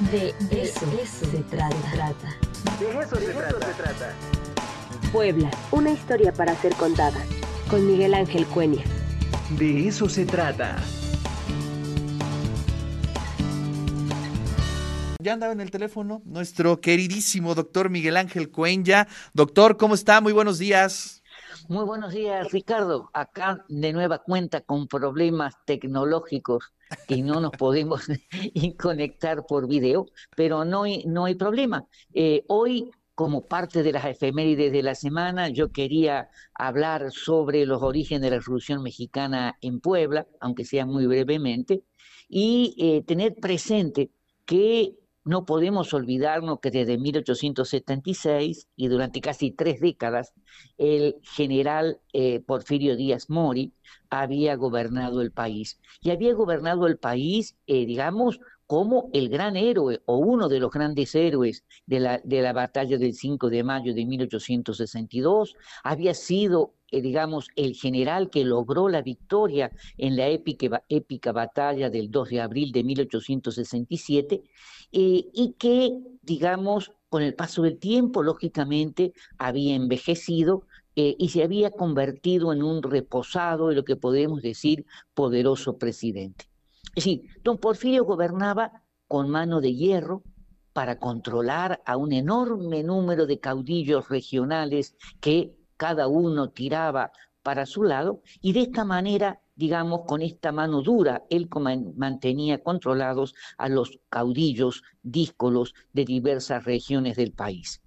De eso, se trata. De eso, se, trata. Puebla, una historia para ser contada. Con Miguel Ángel Cuenya. De eso se trata. Ya andaba en el teléfono nuestro queridísimo doctor Miguel Ángel Cuenya. Doctor, ¿cómo está? Muy buenos días. Muy buenos días, Ricardo. Acá de nueva cuenta con problemas tecnológicos y no nos podemos conectar por video, pero no hay, no hay problema. Eh, hoy, como parte de las efemérides de la semana, yo quería hablar sobre los orígenes de la Revolución Mexicana en Puebla, aunque sea muy brevemente, y eh, tener presente que no podemos olvidarnos que desde 1876 y durante casi tres décadas, el general eh, Porfirio Díaz Mori había gobernado el país. Y había gobernado el país, eh, digamos, como el gran héroe o uno de los grandes héroes de la, de la batalla del 5 de mayo de 1862. Había sido eh, digamos, el general que logró la victoria en la épica, épica batalla del 2 de abril de 1867 eh, y que, digamos, con el paso del tiempo, lógicamente, había envejecido eh, y se había convertido en un reposado, y lo que podemos decir, poderoso presidente. Es decir, don Porfirio gobernaba con mano de hierro para controlar a un enorme número de caudillos regionales que cada uno tiraba para su lado y de esta manera, digamos, con esta mano dura, él mantenía controlados a los caudillos díscolos de diversas regiones del país.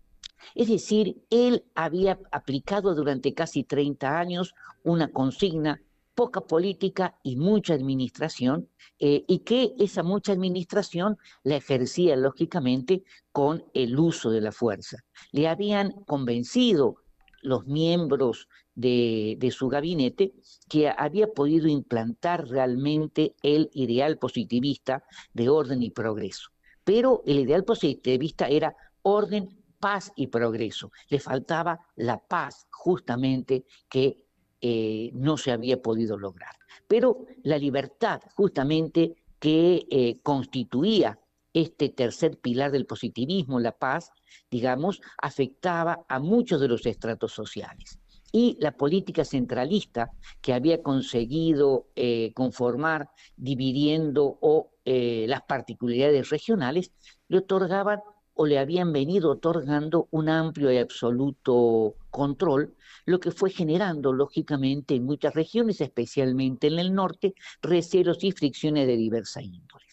Es decir, él había aplicado durante casi 30 años una consigna poca política y mucha administración, eh, y que esa mucha administración la ejercía lógicamente con el uso de la fuerza. Le habían convencido los miembros de, su gabinete que había podido implantar realmente el ideal positivista de orden y progreso. Pero el ideal positivista era orden, paz y progreso. Le faltaba la paz justamente que eh, no se había podido lograr. Pero la libertad justamente que eh, constituía este tercer pilar del positivismo, la paz, digamos, afectaba a muchos de los estratos sociales. Y la política centralista que había conseguido eh, conformar dividiendo o las particularidades regionales, le otorgaban o le habían venido otorgando un amplio y absoluto control, lo que fue generando, lógicamente, en muchas regiones, especialmente en el norte, recelos y fricciones de diversa índole.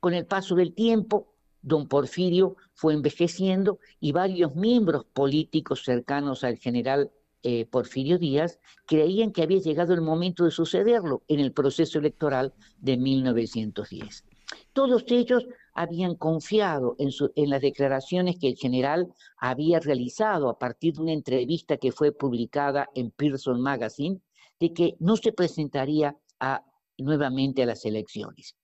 Con el paso del tiempo, don Porfirio fue envejeciendo y varios miembros políticos cercanos al general eh, Porfirio Díaz creían que había llegado el momento de sucederlo en el proceso electoral de 1910. Todos ellos habían confiado en, las declaraciones que el general había realizado a partir de una entrevista que fue publicada en Pearson Magazine, de que no se presentaría nuevamente a las elecciones.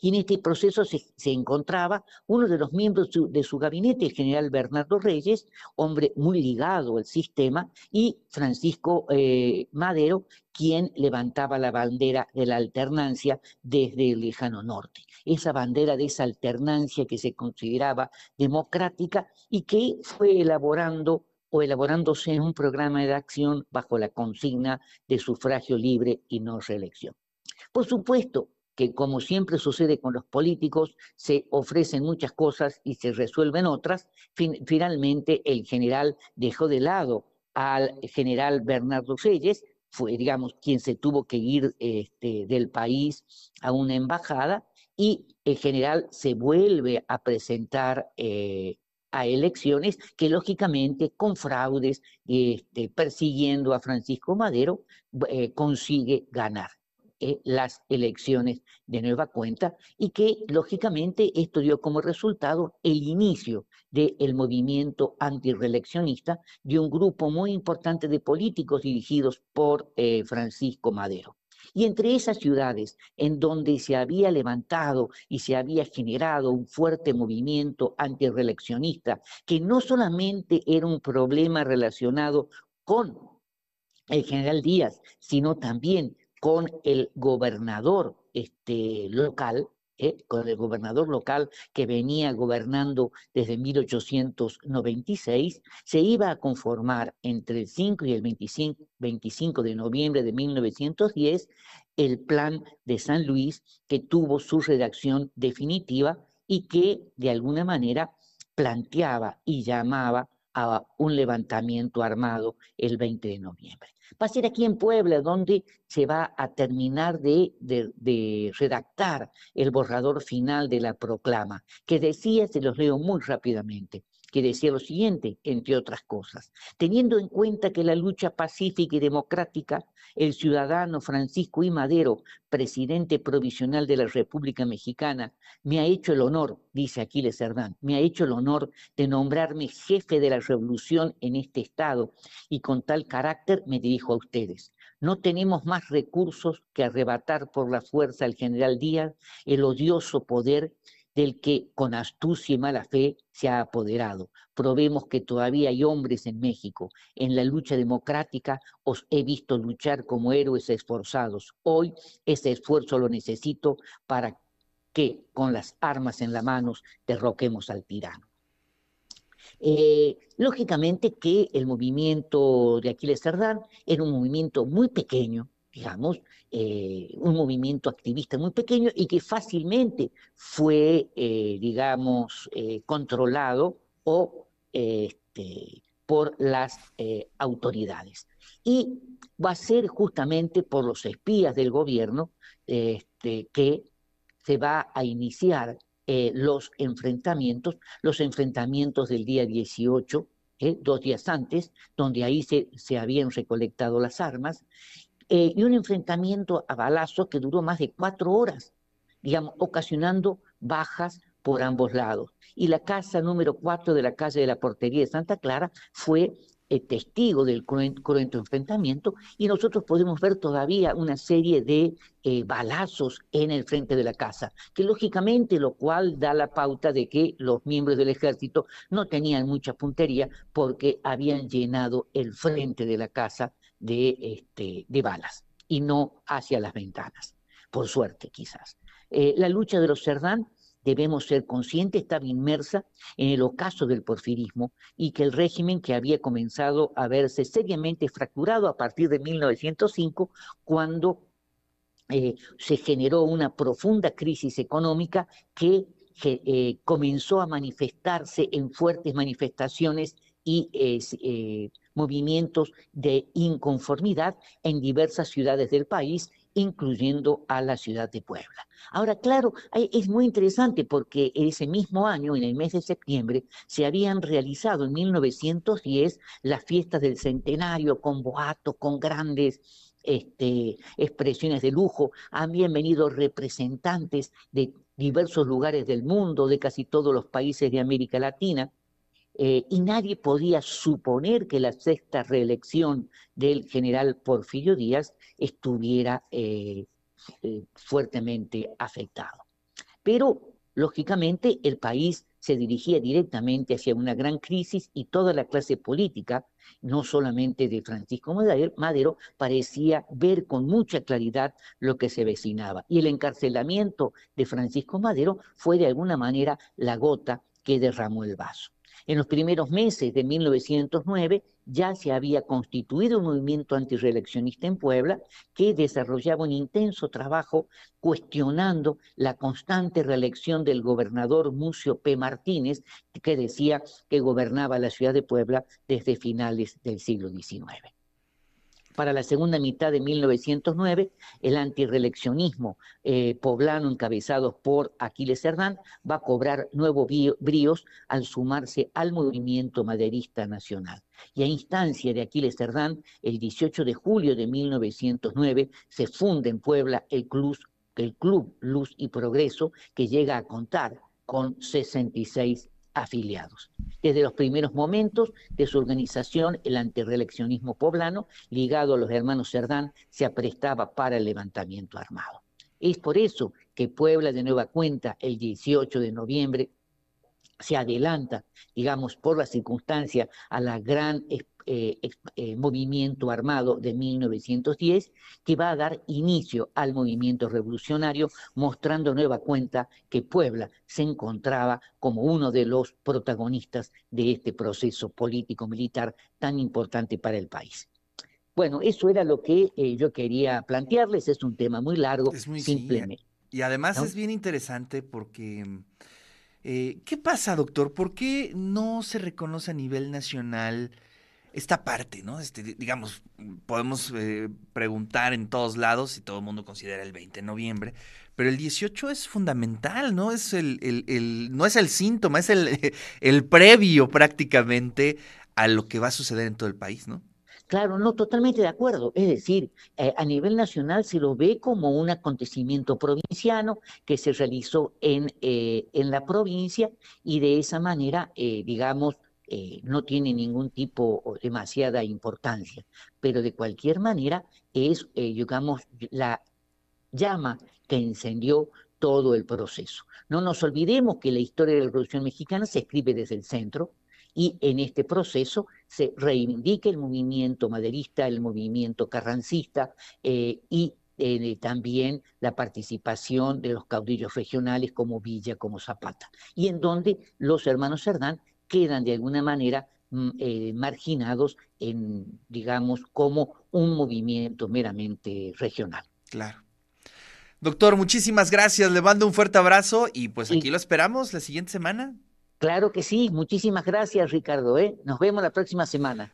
Y en este proceso se, encontraba uno de los miembros de su gabinete, el general Bernardo Reyes, hombre muy ligado al sistema, y Francisco eh, Madero, quien levantaba la bandera de la alternancia desde el lejano norte. Esa bandera de esa alternancia que se consideraba democrática y que fue elaborando o elaborándose en un programa de acción bajo la consigna de sufragio libre y no reelección. Por supuesto, que como siempre sucede con los políticos, se ofrecen muchas cosas y se resuelven otras. finalmente, el general dejó de lado al general Bernardo Reyes, fue, digamos, quien se tuvo que ir este, del país a una embajada, y el general se vuelve a presentar eh, a elecciones que lógicamente con fraudes, este, persiguiendo a Francisco Madero, eh, consigue ganar. Eh, las elecciones de nueva cuenta y que lógicamente esto dio como resultado el inicio del movimiento antireeleccionista de un grupo muy importante de políticos dirigidos por Francisco Madero. Y entre esas ciudades en donde se había levantado y se había generado un fuerte movimiento antireeleccionista, que no solamente era un problema relacionado con el general Díaz, sino también con el gobernador este, local, ¿eh? con el gobernador local que venía gobernando desde 1896, se iba a conformar entre el 5 y el 25, 25 de noviembre de 1910 el plan de San Luis que tuvo su redacción definitiva y que de alguna manera planteaba y llamaba a un levantamiento armado el 20 de noviembre. Va a ser aquí en Puebla donde se va a terminar de, de, redactar el borrador final de la proclama, que decía, se los leo muy rápidamente, que decía lo siguiente, entre otras cosas, teniendo en cuenta que la lucha pacífica y democrática, el ciudadano Francisco I. Madero, presidente provisional de la República Mexicana, me ha hecho el honor, dice Aquiles Cerdán, me ha hecho el honor de nombrarme jefe de la revolución en este estado y con tal carácter me dirijo a ustedes. No tenemos más recursos que arrebatar por la fuerza al general Díaz el odioso poder del que con astucia y mala fe se ha apoderado. Probemos que todavía hay hombres en México. En la lucha democrática os he visto luchar como héroes esforzados. Hoy ese esfuerzo lo necesito para que con las armas en la mano derroquemos al tirano. Eh, lógicamente que el movimiento de Aquiles Cerdán era un movimiento muy pequeño, digamos, eh, un movimiento activista muy pequeño y que fácilmente fue, eh, digamos, eh, controlado o este, por las autoridades. Y va a ser justamente por los espías del gobierno este, que se va a iniciar los enfrentamientos, los enfrentamientos del día 18, dos días antes, donde ahí se, se habían recolectado las armas, eh, y un enfrentamiento a balazos que duró más de cuatro horas, digamos, ocasionando bajas por ambos lados. Y la casa número cuatro de la calle de la Portería de Santa Clara fue eh, testigo del cruento enfrentamiento y nosotros podemos ver todavía una serie de eh, balazos en el frente de la casa, que lógicamente lo cual da la pauta de que los miembros del ejército no tenían mucha puntería porque habían llenado el frente de la casa de, este, de balas y no hacia las ventanas, por suerte quizás. Eh, la lucha de los Cerdán, debemos ser conscientes, estaba inmersa en el ocaso del porfirismo y que el régimen que había comenzado a verse seriamente fracturado a partir de 1905, cuando eh, se generó una profunda crisis económica que, eh, comenzó a manifestarse en fuertes manifestaciones y movimientos de inconformidad en diversas ciudades del país, incluyendo a la ciudad de Puebla. Ahora, claro, es muy interesante porque ese mismo año, en el mes de septiembre, se habían realizado en 1910 las fiestas del centenario con boatos, con grandes este, expresiones de lujo, habían venido representantes de diversos lugares del mundo, de casi todos los países de América Latina, eh, y nadie podía suponer que la sexta reelección del general Porfirio Díaz estuviera eh, eh, fuertemente afectado. Pero, lógicamente, el país se dirigía directamente hacia una gran crisis y toda la clase política, no solamente de Francisco Madero, parecía ver con mucha claridad lo que se vecinaba. Y el encarcelamiento de Francisco Madero fue de alguna manera la gota que derramó el vaso. En los primeros meses de 1909 ya se había constituido un movimiento antireeleccionista en Puebla que desarrollaba un intenso trabajo cuestionando la constante reelección del gobernador Mucio P. Martínez, que decía que gobernaba la ciudad de Puebla desde finales del siglo XIX. Para la segunda mitad de 1909, el antireeleccionismo eh, poblano encabezado por Aquiles Cerdán va a cobrar nuevos bríos al sumarse al movimiento maderista nacional. Y a instancia de Aquiles Cerdán, el 18 de julio de 1909 se funda en Puebla el Club, el Club Luz y Progreso, que llega a contar con 66 afiliados. Desde los primeros momentos de su organización, el antireeleccionismo poblano, ligado a los hermanos Cerdán, se aprestaba para el levantamiento armado. Es por eso que Puebla de nueva cuenta, el 18 de noviembre, se adelanta, digamos, por la circunstancia, a la gran eh, eh, movimiento armado de 1910 que va a dar inicio al movimiento revolucionario, mostrando nueva cuenta que Puebla se encontraba como uno de los protagonistas de este proceso político-militar tan importante para el país. Bueno, eso era lo que eh, yo quería plantearles, es un tema muy largo, Es muy simplemente. Y además ¿No? es bien interesante porque, ¿qué pasa, doctor? ¿Por qué no se reconoce a nivel nacional esta parte, ¿no? Este, di- digamos, podemos eh, preguntar en todos lados si todo el mundo considera el 20 de noviembre, pero el 18 es fundamental, ¿no? Es el, el- el- no es el síntoma, es el, el previo prácticamente a lo que va a suceder en todo el país, ¿no? Claro, no, totalmente de acuerdo. Es decir, eh, a nivel nacional se lo ve como un acontecimiento provinciano que se realizó en, eh, en la provincia y de esa manera, eh, digamos, eh, no tiene ningún tipo o demasiada importancia. Pero de cualquier manera es, eh, digamos, la llama que encendió todo el proceso. No nos olvidemos que la historia de la Revolución Mexicana se escribe desde el centro y en este proceso se reivindica el movimiento maderista, el movimiento carrancista eh, y también la participación de los caudillos regionales como Villa, como Zapata, y en donde los hermanos Cerdán quedan de alguna manera mm, eh, marginados en, digamos, como un movimiento meramente regional. Claro. Doctor, muchísimas gracias, le mando un fuerte abrazo y pues Y- aquí lo esperamos la siguiente semana. Claro que sí, muchísimas gracias Ricardo, ¿eh? Nos vemos la próxima semana.